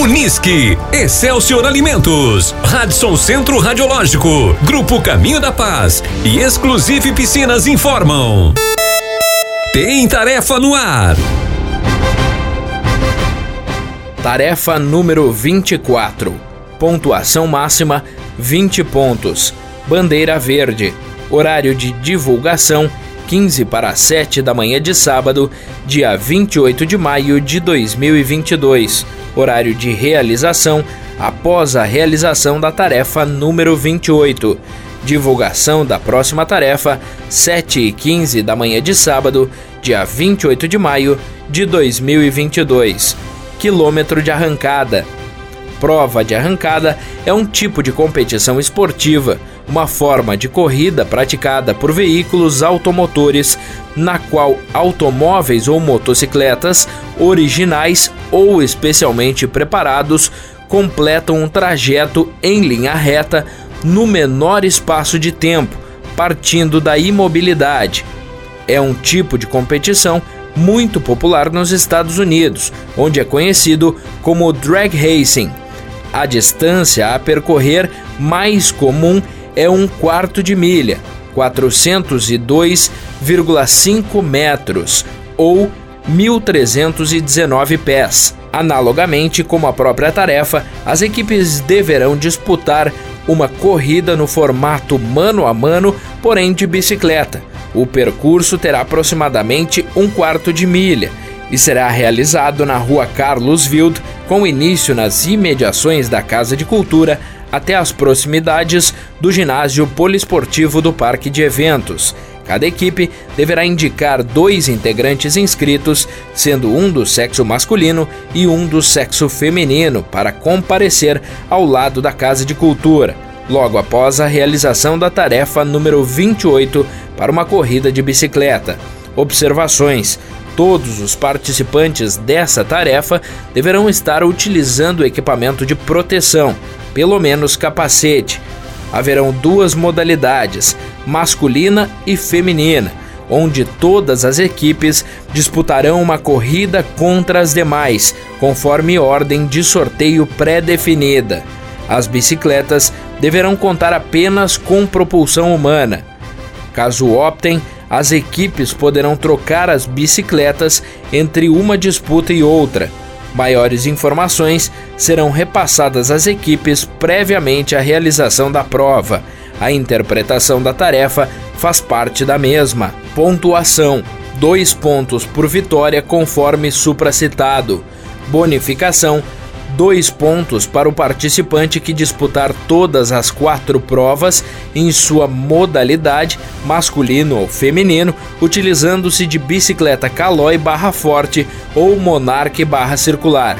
Unisque, Excelsior Alimentos, Radisson Centro Radiológico, Grupo Caminho da Paz e Exclusive Piscinas informam. Tem tarefa no ar. Tarefa número 24. Pontuação máxima 20 pontos. Bandeira verde. Horário de divulgação 15 para 7 da manhã de sábado, dia 28 de maio de 2022 horário de realização após a realização da tarefa número 28. Divulgação da próxima tarefa, 7 e 15 da manhã de sábado, dia 28 de maio de 2022. Quilômetro de arrancada. Prova de arrancada é um tipo de competição esportiva, uma forma de corrida praticada por veículos automotores, na qual automóveis ou motocicletas originais ou especialmente preparados completam um trajeto em linha reta no menor espaço de tempo, partindo da imobilidade. É um tipo de competição muito popular nos Estados Unidos, onde é conhecido como drag racing. A distância a percorrer mais comum é um quarto de milha, 402,5 metros, ou 1.319 pés. Analogamente, como a própria tarefa, as equipes deverão disputar uma corrida no formato mano a mano, porém de bicicleta. O percurso terá aproximadamente um quarto de milha e será realizado na rua Carlos Wild, com início nas imediações da Casa de Cultura até as proximidades do ginásio poliesportivo do Parque de Eventos. Cada equipe deverá indicar dois integrantes inscritos, sendo um do sexo masculino e um do sexo feminino, para comparecer ao lado da Casa de Cultura, logo após a realização da tarefa número 28 para uma corrida de bicicleta. Observações: todos os participantes dessa tarefa deverão estar utilizando equipamento de proteção, pelo menos capacete. Haverão duas modalidades, masculina e feminina, onde todas as equipes disputarão uma corrida contra as demais, conforme ordem de sorteio pré-definida. As bicicletas deverão contar apenas com propulsão humana. Caso optem, as equipes poderão trocar as bicicletas entre uma disputa e outra. Maiores informações serão repassadas às equipes previamente à realização da prova. A interpretação da tarefa faz parte da mesma. Pontuação: dois pontos por vitória, conforme supracitado. Bonificação: dois pontos para o participante que disputar todas as quatro provas em sua modalidade, masculino ou feminino, utilizando-se de bicicleta calói barra forte ou monarque barra circular.